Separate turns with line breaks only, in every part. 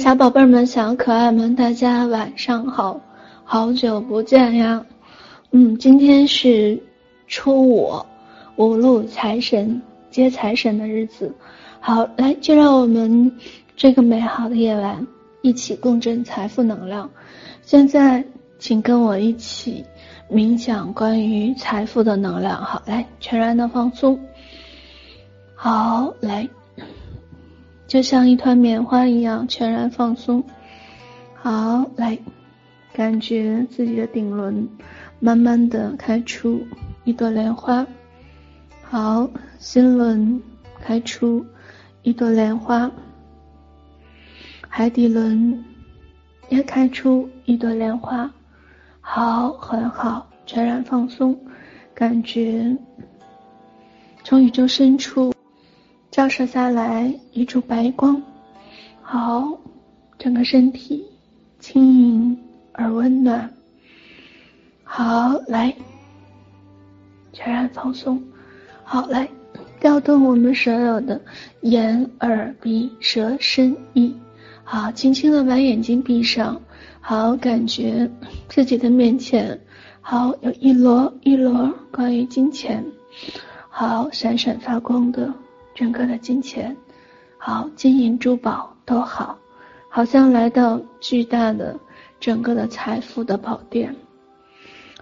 小宝贝们、小可爱们，大家晚上好，好久不见呀！嗯，今天是初五，五路财神接财神的日子。好，来，就让我们这个美好的夜晚一起共振财富能量。现在，请跟我一起冥想关于财富的能量。好，来，全然的放松。好，来。就像一团棉花一样，全然放松。好，来，感觉自己的顶轮慢慢的开出一朵莲花。好，心轮开出一朵莲花，海底轮也开出一朵莲花。好，很好，全然放松，感觉从宇宙深处。照射下来一束白光，好，整个身体轻盈而温暖。好，来，全然放松。好，来，调动我们所有的眼、耳、鼻、舌、身、意。好，轻轻的把眼睛闭上。好，感觉自己的面前，好，有一摞一摞关于金钱，好，闪闪发光的。整个的金钱，好，金银珠宝都好，好像来到巨大的整个的财富的宝殿。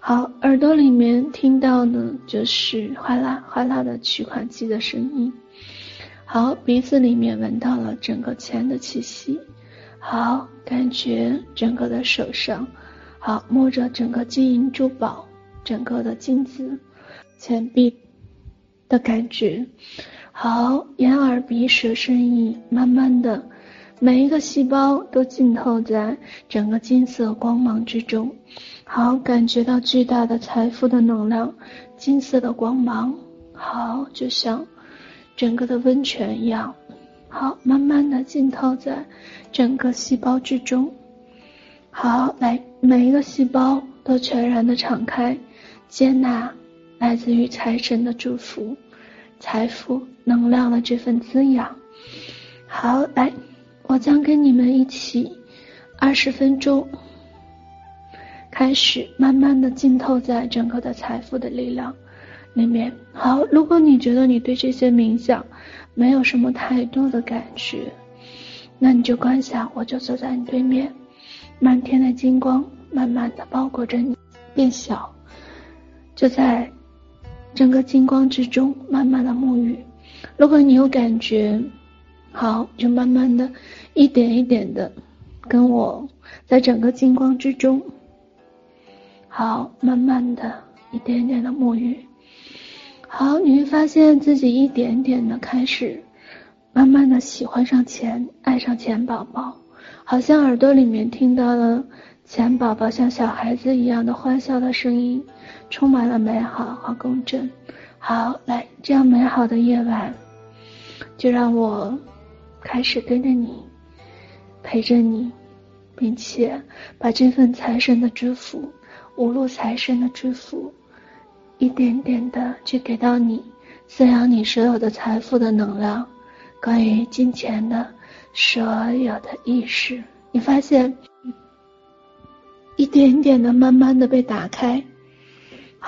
好，耳朵里面听到的就是哗啦哗啦的取款机的声音。好，鼻子里面闻到了整个钱的气息。好，感觉整个的手上，好，摸着整个金银珠宝，整个的金子钱币的感觉。好，眼耳鼻舌身意，慢慢的，每一个细胞都浸透在整个金色光芒之中。好，感觉到巨大的财富的能量，金色的光芒。好，就像整个的温泉一样。好，慢慢的浸透在整个细胞之中。好，来，每一个细胞都全然的敞开，接纳来自于财神的祝福。财富能量的这份滋养，好，来，我将跟你们一起二十分钟，开始慢慢的浸透在整个的财富的力量里面。好，如果你觉得你对这些冥想没有什么太多的感觉，那你就观想，我就坐在你对面，满天的金光慢慢的包裹着你，变小，就在。整个金光之中，慢慢的沐浴。如果你有感觉，好，就慢慢的，一点一点的，跟我在整个金光之中，好，慢慢的，一点点的沐浴。好，你会发现自己一点点的开始，慢慢的喜欢上钱，爱上钱宝宝，好像耳朵里面听到了钱宝宝像小孩子一样的欢笑的声音。充满了美好和共振，好，来，这样美好的夜晚，就让我开始跟着你，陪着你，并且把这份财神的祝福，五路财神的祝福，一点点的去给到你，滋养你所有的财富的能量，关于金钱的所有的意识，你发现，一点点的慢慢的被打开。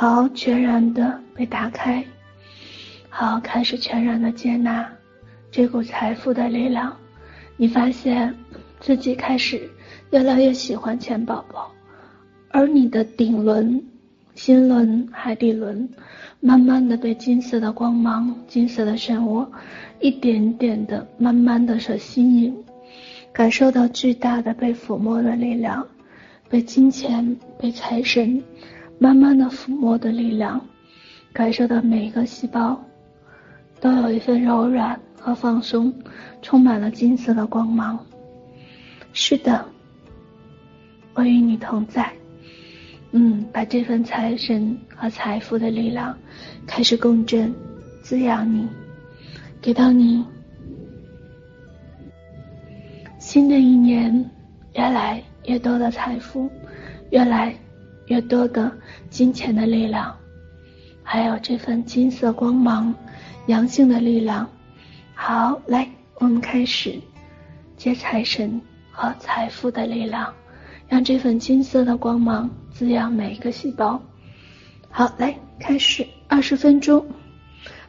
好，全然的被打开，好，开始全然的接纳这股财富的力量。你发现自己开始越来越喜欢钱宝宝，而你的顶轮、心轮、海底轮，慢慢的被金色的光芒、金色的漩涡，一点点的、慢慢的所吸引，感受到巨大的被抚摸的力量，被金钱、被财神。慢慢的抚摸的力量，感受到每一个细胞都有一份柔软和放松，充满了金色的光芒。是的，我与你同在。嗯，把这份财神和财富的力量开始共振，滋养你，给到你。新的一年，越来越多的财富，越来。越多的金钱的力量，还有这份金色光芒、阳性的力量。好，来，我们开始接财神和财富的力量，让这份金色的光芒滋养每一个细胞。好，来开始二十分钟，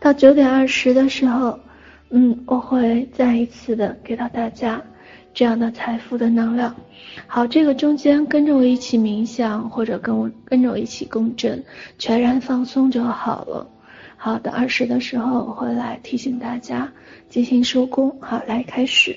到九点二十的时候，嗯，我会再一次的给到大家这样的财富的能量。好，这个中间跟着我一起冥想，或者跟我跟着我一起共振，全然放松就好了。好的，二十的时候我会来提醒大家进行收工。好，来开始。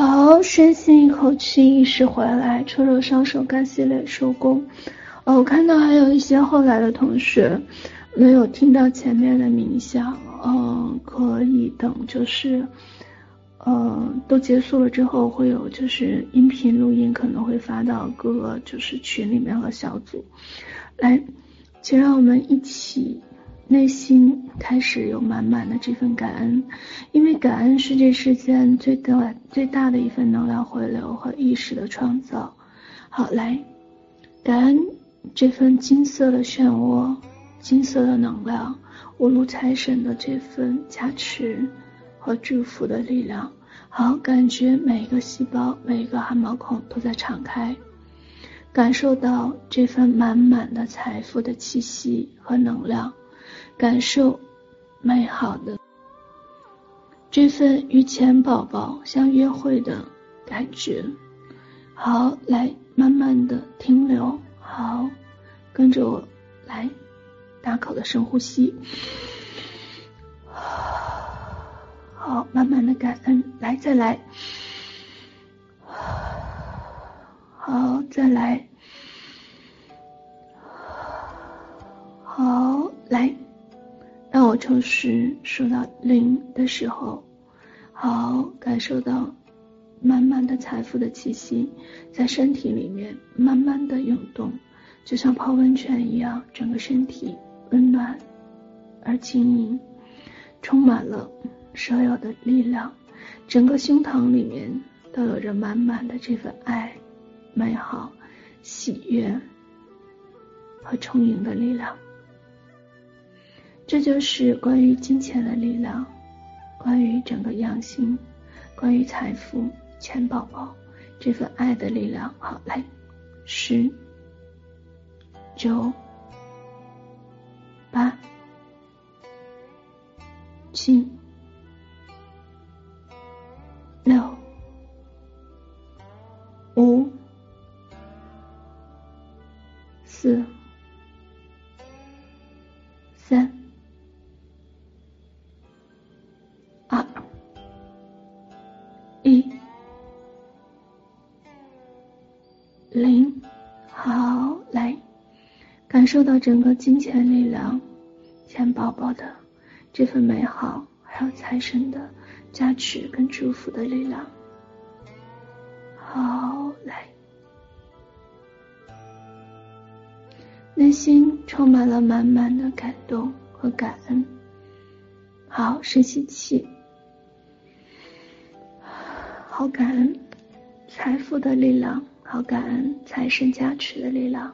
好，深吸一口气，意识回来，搓揉双手，干洗脸，收工。哦，我看到还有一些后来的同学没有听到前面的冥想，嗯，可以等就是，嗯，都结束了之后会有就是音频录音可能会发到各个就是群里面和小组，来，请让我们一起内心开始有满满的这份感恩，因为感恩是这世间最大最大的一份能量回流和意识的创造。好，来，感恩。这份金色的漩涡，金色的能量，五路财神的这份加持和祝福的力量，好，感觉每一个细胞、每一个汗毛孔都在敞开，感受到这份满满的财富的气息和能量，感受美好的这份与钱宝宝相约会的感觉。好，来，慢慢的停留。好，跟着我来，大口的深呼吸。好，慢慢的感恩，来，再来。好，再来。好，来。当我从十数到零的时候，好，感受到。满满的财富的气息在身体里面慢慢的涌动，就像泡温泉一样，整个身体温暖而轻盈，充满了所有的力量，整个胸膛里面都有着满满的这份爱、美好、喜悦和充盈的力量。这就是关于金钱的力量，关于整个阳性，关于财富。钱宝宝，这份爱的力量，好，嘞，十、九、八、七、受到整个金钱力量，钱宝宝的这份美好，还有财神的加持跟祝福的力量。好，来，内心充满了满满的感动和感恩。好，深吸气，好感恩财富的力量，好感恩财神加持的力量，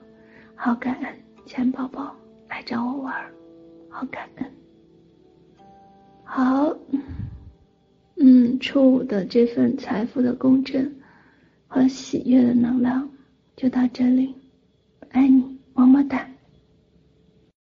好感恩。钱宝宝来找我玩，好感恩。好，嗯，初五的这份财富的公正和喜悦的能量就到这里，爱你，么么哒。